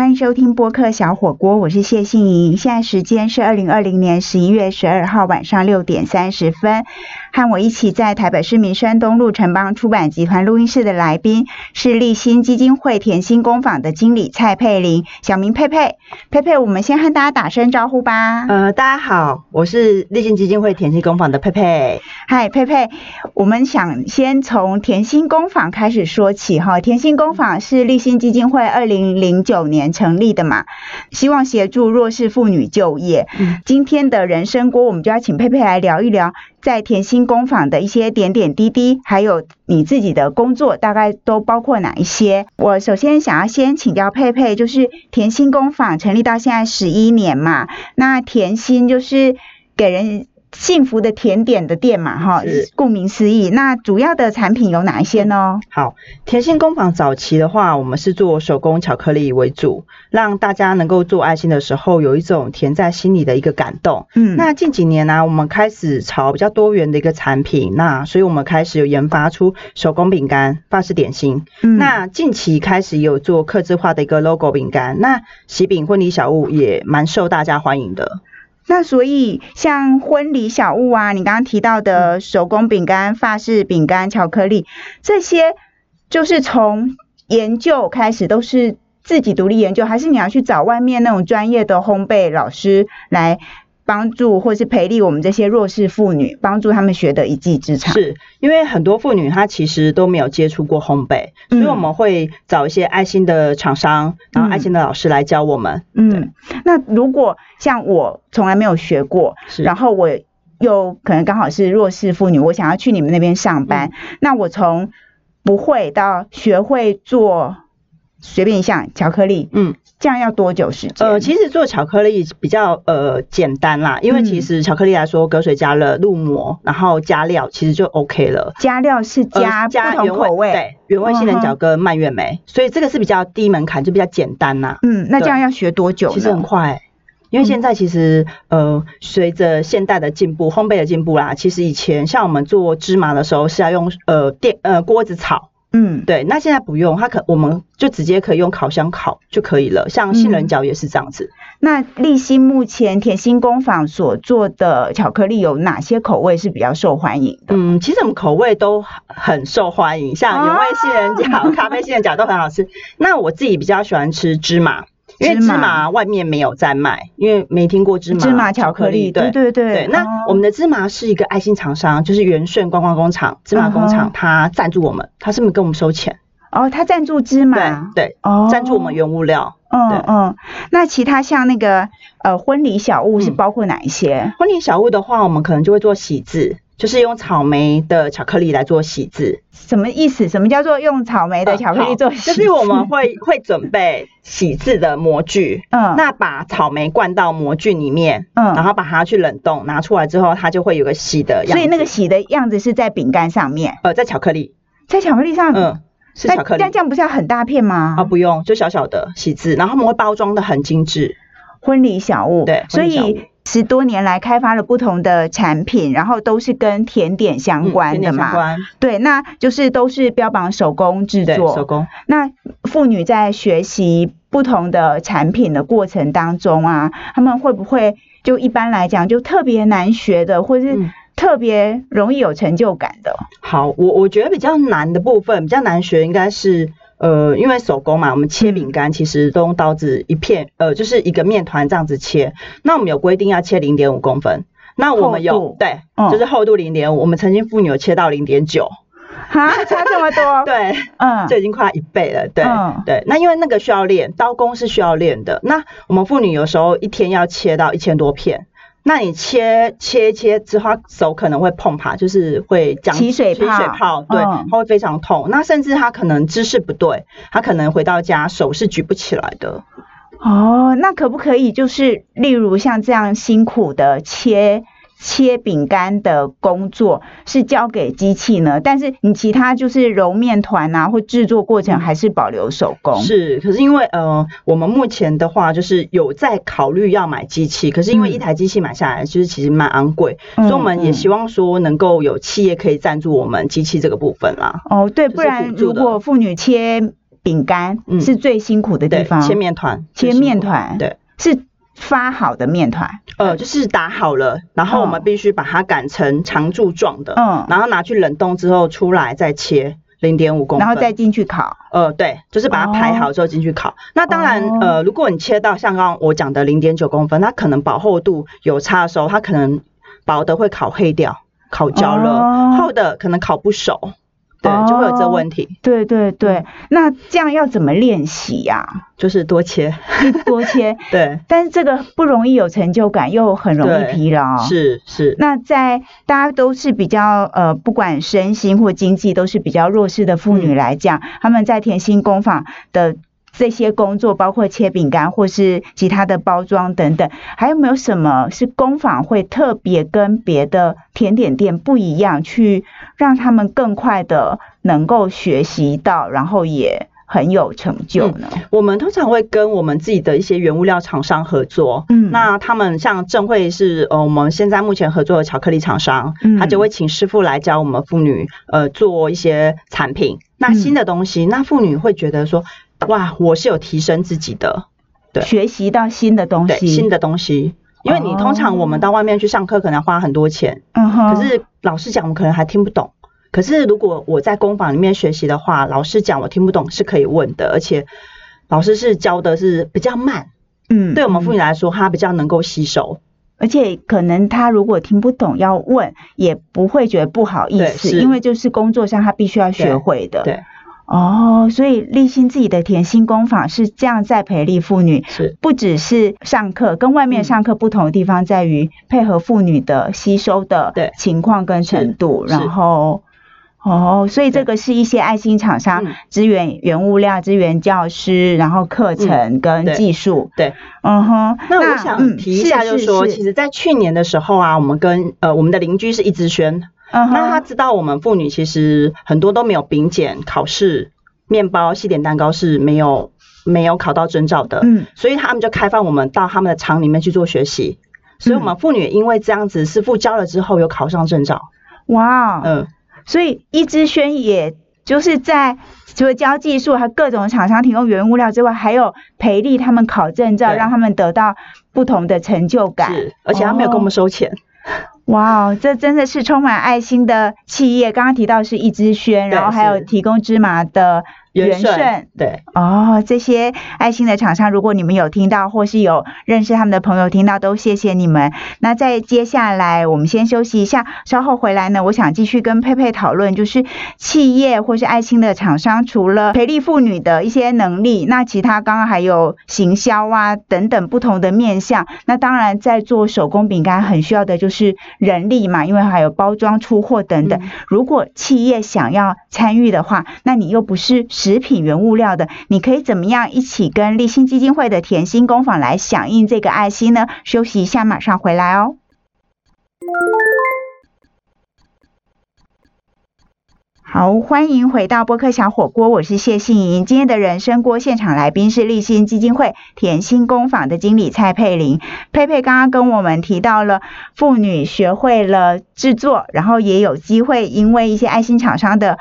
欢迎收听播客小火锅，我是谢杏怡。现在时间是二零二零年十一月十二号晚上六点三十分。和我一起在台北市民生东路城邦出版集团录音室的来宾是立新基金会甜心工坊的经理蔡佩玲，小名佩佩。佩佩，我们先和大家打声招呼吧。呃，大家好，我是立新基金会甜心工坊的佩佩。嗨，佩佩，我们想先从甜心工坊开始说起哈。甜心工坊是立新基金会二零零九年成立的嘛，希望协助弱势妇女就业。嗯，今天的人生锅，我们就要请佩佩来聊一聊。在甜心工坊的一些点点滴滴，还有你自己的工作，大概都包括哪一些？我首先想要先请教佩佩，就是甜心工坊成立到现在十一年嘛，那甜心就是给人。幸福的甜点的店嘛，哈，顾名思义。那主要的产品有哪一些呢？好，甜心工坊早期的话，我们是做手工巧克力为主，让大家能够做爱心的时候有一种甜在心里的一个感动。嗯，那近几年呢，我们开始朝比较多元的一个产品，那所以我们开始有研发出手工饼干、法式点心。嗯，那近期开始有做刻字化的一个 logo 饼干，那喜饼婚礼小物也蛮受大家欢迎的。那所以像婚礼小物啊，你刚刚提到的手工饼干、法式饼干、巧克力这些，就是从研究开始都是自己独立研究，还是你要去找外面那种专业的烘焙老师来？帮助或是培力我们这些弱势妇女，帮助他们学得一技之长。是因为很多妇女她其实都没有接触过烘焙，所以我们会找一些爱心的厂商，然后爱心的老师来教我们。嗯，那如果像我从来没有学过，然后我又可能刚好是弱势妇女，我想要去你们那边上班，那我从不会到学会做。随便一项巧克力，嗯，这样要多久时间？呃，其实做巧克力比较呃简单啦，因为其实巧克力来说，隔水加了入膜，然后加料，其实就 OK 了。加料是加加不同口味，对，原味杏仁角跟蔓越莓，所以这个是比较低门槛，就比较简单啦。嗯，那这样要学多久？其实很快，因为现在其实呃，随着现代的进步，烘焙的进步啦，其实以前像我们做芝麻的时候是要用呃电呃锅子炒。嗯，对，那现在不用，它可我们就直接可以用烤箱烤就可以了。像杏仁角也是这样子。那立新目前甜心工坊所做的巧克力有哪些口味是比较受欢迎的？嗯，其实我们口味都很受欢迎，像原味杏仁角、咖啡杏仁角都很好吃。那我自己比较喜欢吃芝麻。因为芝麻外面没有在卖，因为没听过芝麻芝麻巧克力。对对对。那我们的芝麻是一个爱心厂商，就是元顺观光工厂芝麻工厂，它赞助我们，它是不是跟我们收钱？哦，他赞助芝麻。对对。哦。赞助我们原物料。嗯嗯。那其他像那个呃婚礼小物是包括哪一些？婚礼小物的话，我们可能就会做喜字。就是用草莓的巧克力来做喜字，什么意思？什么叫做用草莓的巧克力做喜？就是我们会 会准备喜字的模具，嗯，那把草莓灌到模具里面，嗯，然后把它去冷冻，拿出来之后，它就会有个喜的样子。所以那个喜的样子是在饼干上面，呃，在巧克力，在巧克力上，嗯，是巧克力。但这样不是要很大片吗？啊，不用，就小小的喜字，然后他们会包装的很精致，婚礼小物，对，所以。十多年来开发了不同的产品，然后都是跟甜点相关的嘛。对，那就是都是标榜手工制作。手工。那妇女在学习不同的产品的过程当中啊，他们会不会就一般来讲就特别难学的，或是特别容易有成就感的？好，我我觉得比较难的部分，比较难学应该是。呃，因为手工嘛，我们切饼干其实都用刀子一片，呃，就是一个面团这样子切。那我们有规定要切零点五公分，那我们有对，就是厚度零点五。我们曾经妇女有切到零点九，哈，差这么多？对，嗯，就已经快一倍了。对，对。那因为那个需要练，刀工是需要练的。那我们妇女有时候一天要切到一千多片。那你切切切之后，手可能会碰它，就是会起水起水泡，对，它会非常痛。那甚至他可能姿势不对，他可能回到家手是举不起来的。哦，那可不可以就是例如像这样辛苦的切？切饼干的工作是交给机器呢，但是你其他就是揉面团啊，或制作过程还是保留手工。是，可是因为呃，我们目前的话就是有在考虑要买机器，可是因为一台机器买下来就是其实蛮昂贵，所以我们也希望说能够有企业可以赞助我们机器这个部分啦。哦，对，不然如果妇女切。饼干是最辛苦的地方，切面团，切面团，对，是发好的面团，呃，就是打好了，然后我们必须把它擀成长柱状的，嗯，然后拿去冷冻之后出来再切。零点五公分，然后再进去烤。呃，对，就是把它排好之后进去烤。那当然，呃，如果你切到像刚刚我讲的零点九公分，它可能薄厚度有差的时候，它可能薄的会烤黑掉，烤焦了；厚的可能烤不熟。对，就会有这问题。对对对，那这样要怎么练习呀？就是多切，多切。对，但是这个不容易有成就感，又很容易疲劳。是是。那在大家都是比较呃，不管身心或经济都是比较弱势的妇女来讲，他们在甜心工坊的。这些工作包括切饼干或是其他的包装等等，还有没有什么是工坊会特别跟别的甜点店不一样，去让他们更快的能够学习到，然后也很有成就呢？我们通常会跟我们自己的一些原物料厂商合作，嗯，那他们像正会是呃我们现在目前合作的巧克力厂商，嗯他就会请师傅来教我们妇女呃做一些产品，那新的东西，那妇女会觉得说。哇，我是有提升自己的，对，学习到新的东西，新的东西。因为你通常我们到外面去上课，可能花很多钱，嗯哼。可是老师讲，我们可能还听不懂。可是如果我在工坊里面学习的话，老师讲我听不懂是可以问的，而且老师是教的是比较慢，嗯，对我们妇女来说，她比较能够吸收，而且可能他如果听不懂要问，也不会觉得不好意思，因为就是工作上他必须要学会的，对。哦，所以立新自己的甜心工坊是这样在培力妇女，是。不只是上课，跟外面上课不同的地方在于配合妇女的吸收的情况跟程度，然后哦，所以这个是一些爱心厂商支援原物料、支援教师，然后课程跟技术，对，嗯哼。那我想提一下，就是说，其实，在去年的时候啊，我们跟呃我们的邻居是一直轩。那他知道我们妇女其实很多都没有丙检考试，面包、西点蛋糕是没有没有考到证照的，嗯，所以他们就开放我们到他们的厂里面去做学习，所以我们妇女因为这样子，师傅教了之后有考上证照，哇，嗯，所以一之轩也就是在除了教技术，和各种厂商提供原物料之外，还有培力他们考证照，让他们得到不同的成就感，是，而且他没有跟我们收钱。哇哦，这真的是充满爱心的企业。刚刚提到是一支轩，然后还有提供芝麻的。元顺对哦，这些爱心的厂商，如果你们有听到或是有认识他们的朋友听到，都谢谢你们。那在接下来，我们先休息一下，稍后回来呢，我想继续跟佩佩讨论，就是企业或是爱心的厂商，除了培力妇女的一些能力，那其他刚刚还有行销啊等等不同的面向。那当然，在做手工饼干很需要的就是人力嘛，因为还有包装、出货等等。如果企业想要参与的话，那你又不是。食品原物料的，你可以怎么样一起跟立新基金会的甜心工坊来响应这个爱心呢？休息一下，马上回来哦。好，欢迎回到播客小火锅，我是谢杏莹。今天的人生锅现场来宾是立新基金会甜心工坊的经理蔡佩玲。佩佩刚刚跟我们提到了妇女学会了制作，然后也有机会因为一些爱心厂商的。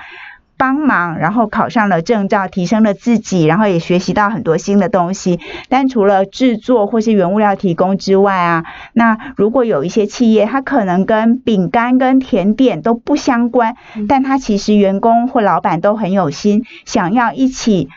帮忙，然后考上了证照，提升了自己，然后也学习到很多新的东西。但除了制作或是原物料提供之外啊，那如果有一些企业，它可能跟饼干跟甜点都不相关，但它其实员工或老板都很有心，想要一起。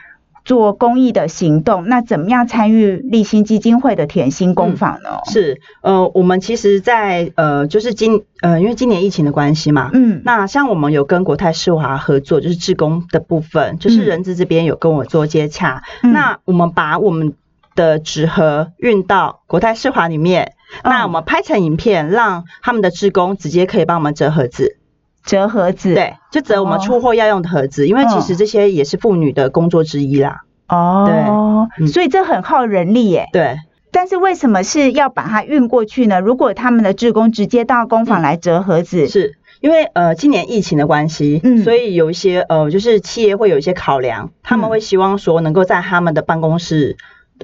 做公益的行动，那怎么样参与立新基金会的甜心工坊呢？是，呃，我们其实，在呃，就是今，呃，因为今年疫情的关系嘛，嗯，那像我们有跟国泰世华合作，就是志工的部分，就是人资这边有跟我做接洽，那我们把我们的纸盒运到国泰世华里面，那我们拍成影片，让他们的志工直接可以帮我们折盒子。折盒子，对，就折我们出货要用的盒子，因为其实这些也是妇女的工作之一啦。哦，对，所以这很耗人力耶。对，但是为什么是要把它运过去呢？如果他们的职工直接到工坊来折盒子，是因为呃今年疫情的关系，嗯，所以有一些呃就是企业会有一些考量，他们会希望说能够在他们的办公室。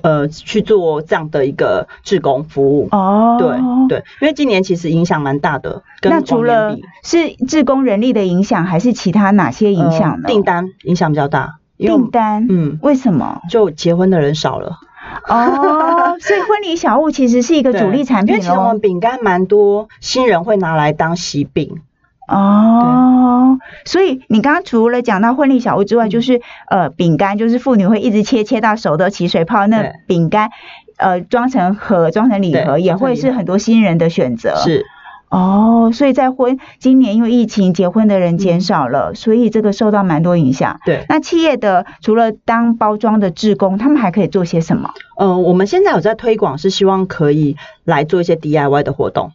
呃，去做这样的一个志工服务哦，对对，因为今年其实影响蛮大的。那除了是志工人力的影响，还是其他哪些影响呢？订单影响比较大订单，嗯，为什么？就结婚的人少了。哦，所以婚礼小物其实是一个主力产品因为其实我们饼干蛮多新人会拿来当喜饼。哦，所以你刚刚除了讲到婚礼小物之外，就是呃饼干，就是妇女会一直切切到手都起水泡，那饼干呃装成盒、装成礼盒也会是很多新人的选择。是。哦，所以在婚今年因为疫情结婚的人减少了，所以这个受到蛮多影响。对，那企业的除了当包装的志工，他们还可以做些什么？嗯，我们现在有在推广，是希望可以来做一些 DIY 的活动，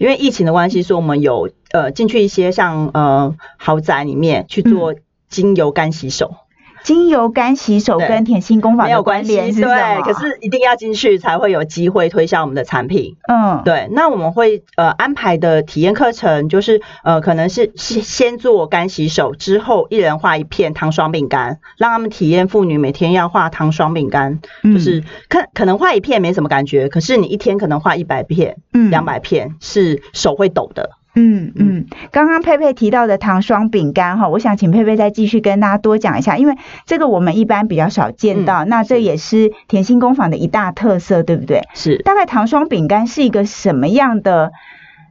因为疫情的关系，说我们有呃进去一些像呃豪宅里面去做精油干洗手。精油干洗手跟甜心工坊没有关系，对，可是一定要进去才会有机会推销我们的产品。嗯，对。那我们会呃安排的体验课程，就是呃可能是先先做干洗手，之后一人画一片糖霜饼干，让他们体验妇女每天要画糖霜饼干，就是可可能画一片没什么感觉，可是你一天可能画一百片、两百片，是手会抖的。嗯嗯，刚刚佩佩提到的糖霜饼干哈，我想请佩佩再继续跟大家多讲一下，因为这个我们一般比较少见到，那这也是甜心工坊的一大特色，对不对？是。大概糖霜饼干是一个什么样的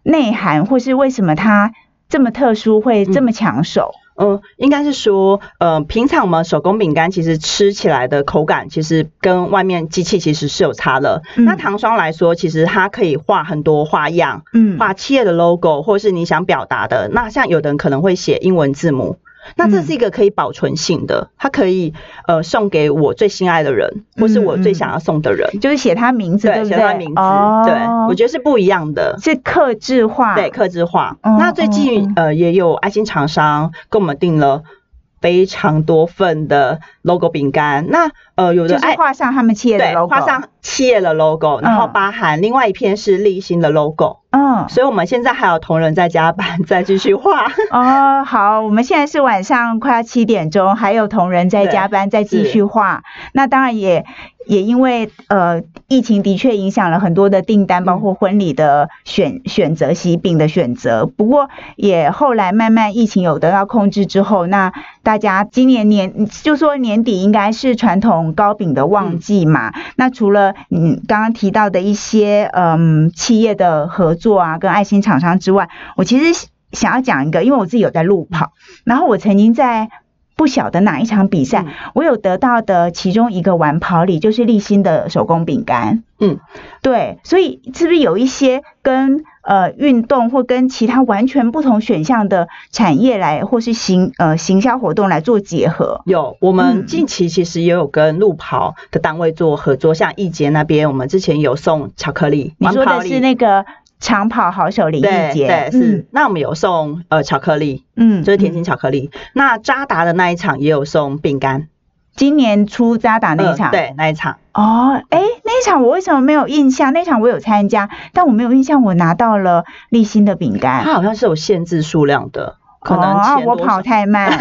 内涵，或是为什么它这么特殊，会这么抢手？嗯，应该是说，呃，平常我们手工饼干其实吃起来的口感，其实跟外面机器其实是有差的。那糖霜来说，其实它可以画很多花样，嗯，画企业的 logo，或是你想表达的。那像有的人可能会写英文字母。那这是一个可以保存性的，它可以呃送给我最心爱的人，或是我最想要送的人，就是写他名字，对写他名字，对，我觉得是不一样的，是克制化，对，克制化。那最近呃也有爱心厂商跟我们订了非常多份的 logo 饼干，那呃有的就是画上他们企业的 logo，画上企业的 logo，然后包含另外一片是立新的 logo。嗯，所以我们现在还有同仁在加班，再继续画。哦，好，我们现在是晚上快要七点钟，还有同仁在加班，再继续画。那当然也也因为呃疫情的确影响了很多的订单，包括婚礼的选选择、喜饼的选择。不过也后来慢慢疫情有得到控制之后，那大家今年年就说年底应该是传统糕饼的旺季嘛。那除了你刚刚提到的一些嗯企业的合作啊，跟爱心厂商之外，我其实想要讲一个，因为我自己有在路跑，然后我曾经在不晓得哪一场比赛，我有得到的其中一个玩跑礼就是立新的手工饼干。嗯，对，所以是不是有一些跟呃运动或跟其他完全不同选项的产业来，或是行呃行销活动来做结合？有，我们近期其实也有跟路跑的单位做合作，像易捷那边，我们之前有送巧克力，你说的是那个。长跑好手林易杰，对，是。那我们有送呃巧克力，嗯，就是甜心巧克力。那扎达的那一场也有送饼干，今年初扎打那一场，对，那一场。哦，哎，那一场我为什么没有印象？那场我有参加，但我没有印象我拿到了立新的饼干。它好像是有限制数量的。可能我跑太慢，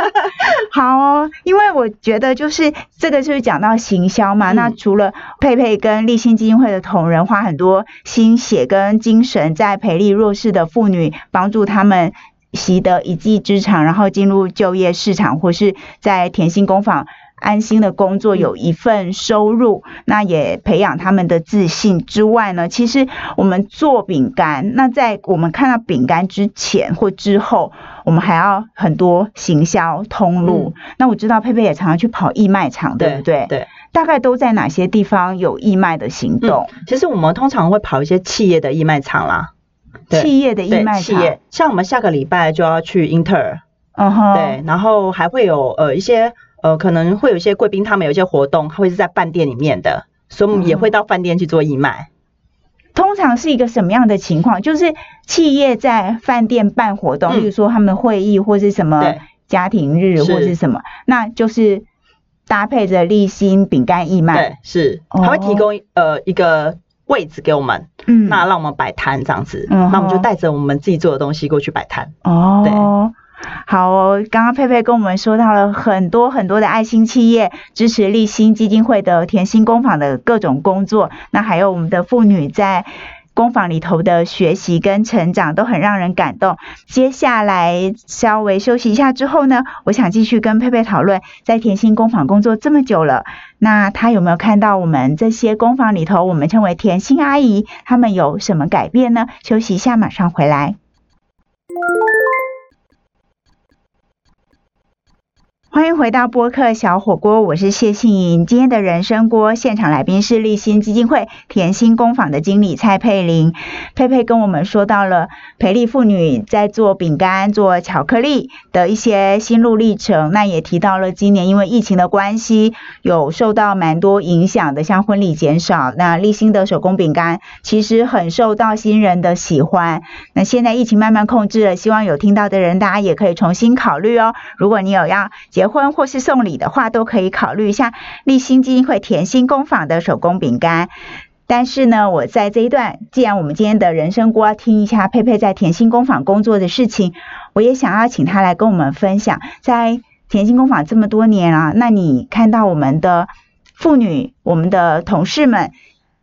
好哦，因为我觉得就是这个就是讲到行销嘛。那除了佩佩跟立新基金会的同仁花很多心血跟精神在培力弱势的妇女，帮助他们习得一技之长，然后进入就业市场，或是在甜心工坊。安心的工作有一份收入，那也培养他们的自信之外呢，其实我们做饼干，那在我们看到饼干之前或之后，我们还要很多行销通路。那我知道佩佩也常常去跑义卖场，对不对？对。大概都在哪些地方有义卖的行动？其实我们通常会跑一些企业的义卖场啦。企业的义卖场，像我们下个礼拜就要去英特尔，嗯哼，对，然后还会有呃一些。呃，可能会有一些贵宾，他们有一些活动，会是在饭店里面的，所以我们也会到饭店去做义卖。通常是一个什么样的情况？就是企业在饭店办活动，例如说他们会议或是什么家庭日或是什么，那就是搭配着立新饼干义卖。对，是，他会提供呃一个位置给我们，嗯，那让我们摆摊这样子，那我们就带着我们自己做的东西过去摆摊。哦，对。好哦，刚刚佩佩跟我们说到了很多很多的爱心企业支持立新基金会的甜心工坊的各种工作，那还有我们的妇女在工坊里头的学习跟成长都很让人感动。接下来稍微休息一下之后呢，我想继续跟佩佩讨论，在甜心工坊工作这么久了，那他有没有看到我们这些工坊里头，我们称为甜心阿姨，他们有什么改变呢？休息一下，马上回来。欢迎回到播客小火锅，我是谢杏莹。今天的人生锅现场来宾是立新基金会甜心工坊的经理蔡佩玲。佩佩跟我们说到了培力妇女在做饼干、做巧克力的一些心路历程。那也提到了今年因为疫情的关系，有受到蛮多影响的，像婚礼减少。那立新的手工饼干其实很受到新人的喜欢。那现在疫情慢慢控制了，希望有听到的人，大家也可以重新考虑哦。如果你有要结结婚或是送礼的话，都可以考虑一下立新基金会甜心工坊的手工饼干。但是呢，我在这一段，既然我们今天的人生锅听一下佩佩在甜心工坊工作的事情，我也想要请他来跟我们分享，在甜心工坊这么多年啊，那你看到我们的妇女、我们的同事们。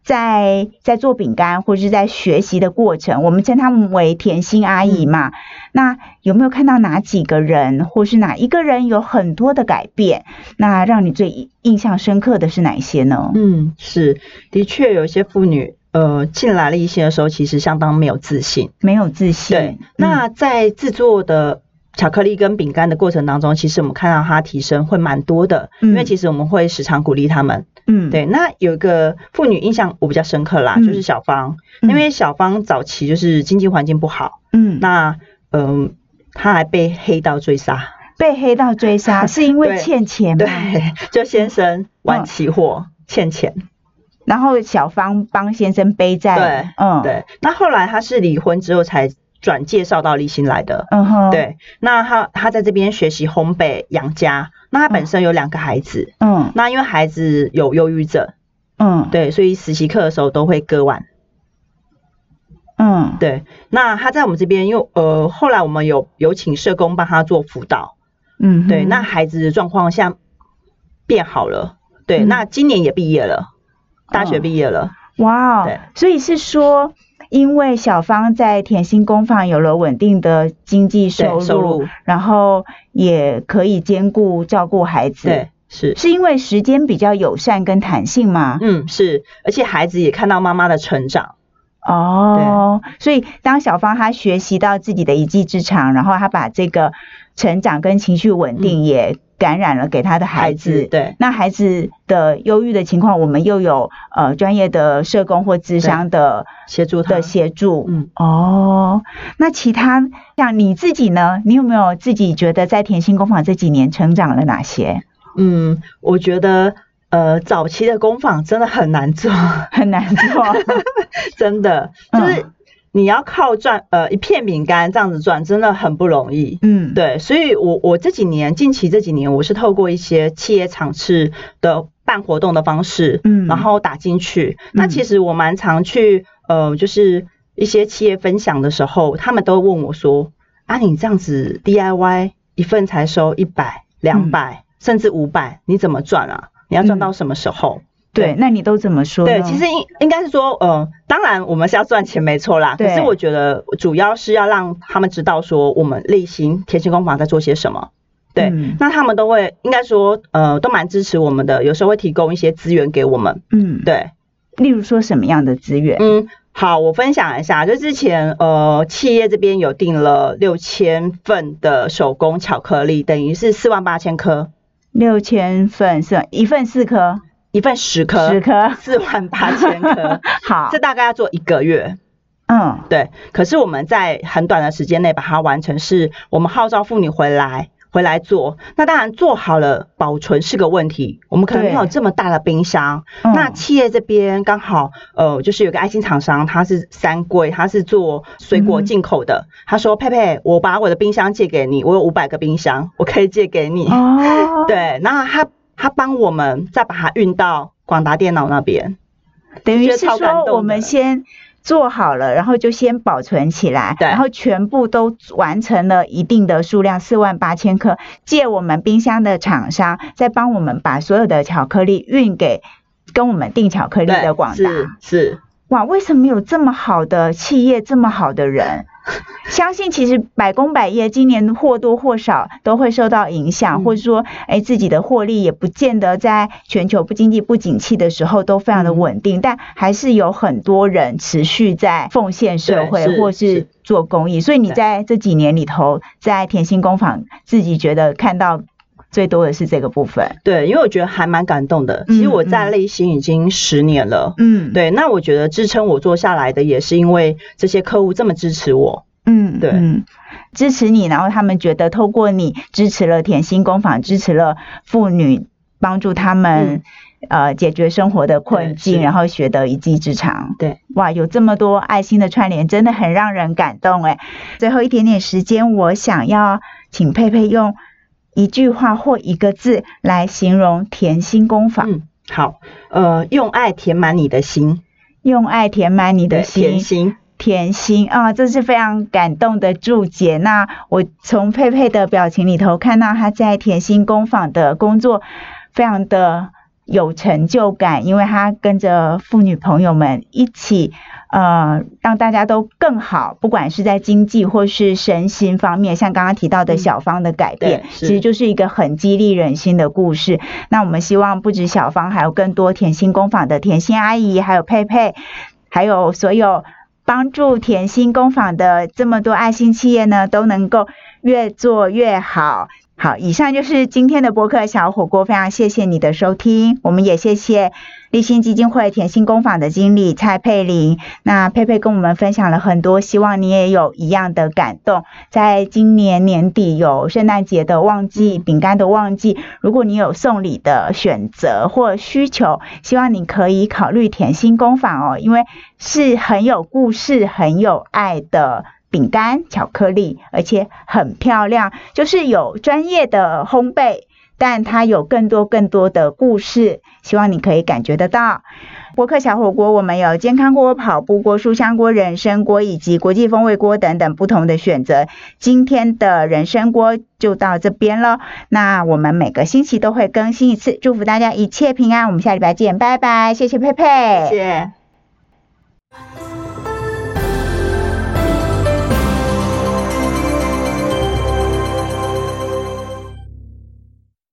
在在做饼干或者是在学习的过程，我们称他们为甜心阿姨嘛。那有没有看到哪几个人，或是哪一个人有很多的改变？那让你最印象深刻的是哪一些呢？嗯，是的确有一些妇女，呃，进来了一些的时候，其实相当没有自信，没有自信。对，那在制作的。巧克力跟饼干的过程当中，其实我们看到它提升会蛮多的，因为其实我们会时常鼓励他们。嗯，对。那有一个妇女印象我比较深刻啦，就是小芳，因为小芳早期就是经济环境不好，嗯，那嗯，她还被黑道追杀，被黑道追杀 是因为欠钱吗？对，就先生玩期货欠钱，然后小芳帮先生背债。对，嗯，对。那后来她是离婚之后才。转介绍到立新来的，嗯哼，对，那他他在这边学习烘焙养家，那他本身有两个孩子，嗯，那因为孩子有忧郁症，嗯，对，所以实习课的时候都会割腕，嗯，对，那他在我们这边，因为呃后来我们有有请社工帮他做辅导，嗯，对，那孩子的状况下变好了，对，那今年也毕业了，大学毕业了，哇，对，所以是说。因为小芳在甜心工坊有了稳定的经济收入，然后也可以兼顾照顾孩子。对，是是因为时间比较友善跟弹性吗？嗯，是，而且孩子也看到妈妈的成长。哦，所以当小芳她学习到自己的一技之长，然后她把这个成长跟情绪稳定也。感染了给她的孩子，对，那孩子的忧郁的情况，我们又有呃专业的社工或智商的协助的协助，嗯，哦，那其他像你自己呢？你有没有自己觉得在甜心工坊这几年成长了哪些？嗯，我觉得呃早期的工坊真的很难做，很难做，真的就是。你要靠赚呃一片饼干这样子赚，真的很不容易。嗯，对，所以我我这几年近期这几年，我是透过一些企业场次的办活动的方式，嗯，然后打进去。那其实我蛮常去呃，就是一些企业分享的时候，他们都问我说：啊，你这样子 DIY 一份才收一百、两百，甚至五百，你怎么赚啊？你要赚到什么时候？对，那你都怎么说？对，其实应应该是说，呃，当然我们是要赚钱，没错啦。可是我觉得主要是要让他们知道说，我们类型甜心工坊在做些什么。对，那他们都会应该说，呃，都蛮支持我们的，有时候会提供一些资源给我们。嗯，对。例如说什么样的资源？嗯，好，我分享一下，就之前呃，企业这边有订了六千份的手工巧克力，等于是四万八千颗。六千份是一份四颗。一份十颗，十颗四万八千颗，好，这大概要做一个月。嗯，对。可是我们在很短的时间内把它完成，是我们号召妇女回来回来做。那当然做好了，保存是个问题。我们可能没有这么大的冰箱。那企业这边刚好，呃，就是有个爱心厂商，他是三柜，他是做水果进口的。他说：“佩佩，我把我的冰箱借给你，我有五百个冰箱，我可以借给你。”哦，对，那他。他帮我们再把它运到广达电脑那边，等于是说我们先做好了，然后就先保存起来，然后全部都完成了一定的数量，四万八千克，借我们冰箱的厂商再帮我们把所有的巧克力运给跟我们订巧克力的广达，是。哇，为什么有这么好的企业，这么好的人？相信其实百工百业今年或多或少都会受到影响，或者说，哎，自己的获利也不见得在全球不经济不景气的时候都非常的稳定，但还是有很多人持续在奉献社会或是做公益。所以你在这几年里头，在甜心工坊自己觉得看到最多的是这个部分。对，因为我觉得还蛮感动的。其实我在内心已经十年了。嗯，对，那我觉得支撑我做下来的也是因为这些客户这么支持我。嗯，对，嗯，支持你，然后他们觉得透过你支持了甜心工坊，支持了妇女，帮助他们呃解决生活的困境，然后学得一技之长。对，哇，有这么多爱心的串联，真的很让人感动哎。最后一点点时间，我想要请佩佩用一句话或一个字来形容甜心工坊。嗯，好，呃，用爱填满你的心，用爱填满你的心，甜心。甜心啊，这是非常感动的注解。那我从佩佩的表情里头看到她在甜心工坊的工作非常的有成就感，因为他跟着妇女朋友们一起，呃，让大家都更好，不管是在经济或是身心方面，像刚刚提到的小芳的改变，其实就是一个很激励人心的故事。那我们希望不止小芳，还有更多甜心工坊的甜心阿姨，还有佩佩，还有所有。帮助甜心工坊的这么多爱心企业呢，都能够越做越好。好，以上就是今天的播客小火锅，非常谢谢你的收听，我们也谢谢立新基金会甜心工坊的经理蔡佩玲。那佩佩跟我们分享了很多，希望你也有一样的感动。在今年年底有圣诞节的旺季，饼干的旺季，如果你有送礼的选择或需求，希望你可以考虑甜心工坊哦，因为是很有故事、很有爱的。饼干、巧克力，而且很漂亮，就是有专业的烘焙，但它有更多更多的故事，希望你可以感觉得到。博客小火锅，我们有健康锅、跑步锅、书香锅、人参锅以及国际风味锅等等不同的选择。今天的人参锅就到这边了，那我们每个星期都会更新一次，祝福大家一切平安。我们下礼拜见，拜拜，谢谢佩佩，谢谢。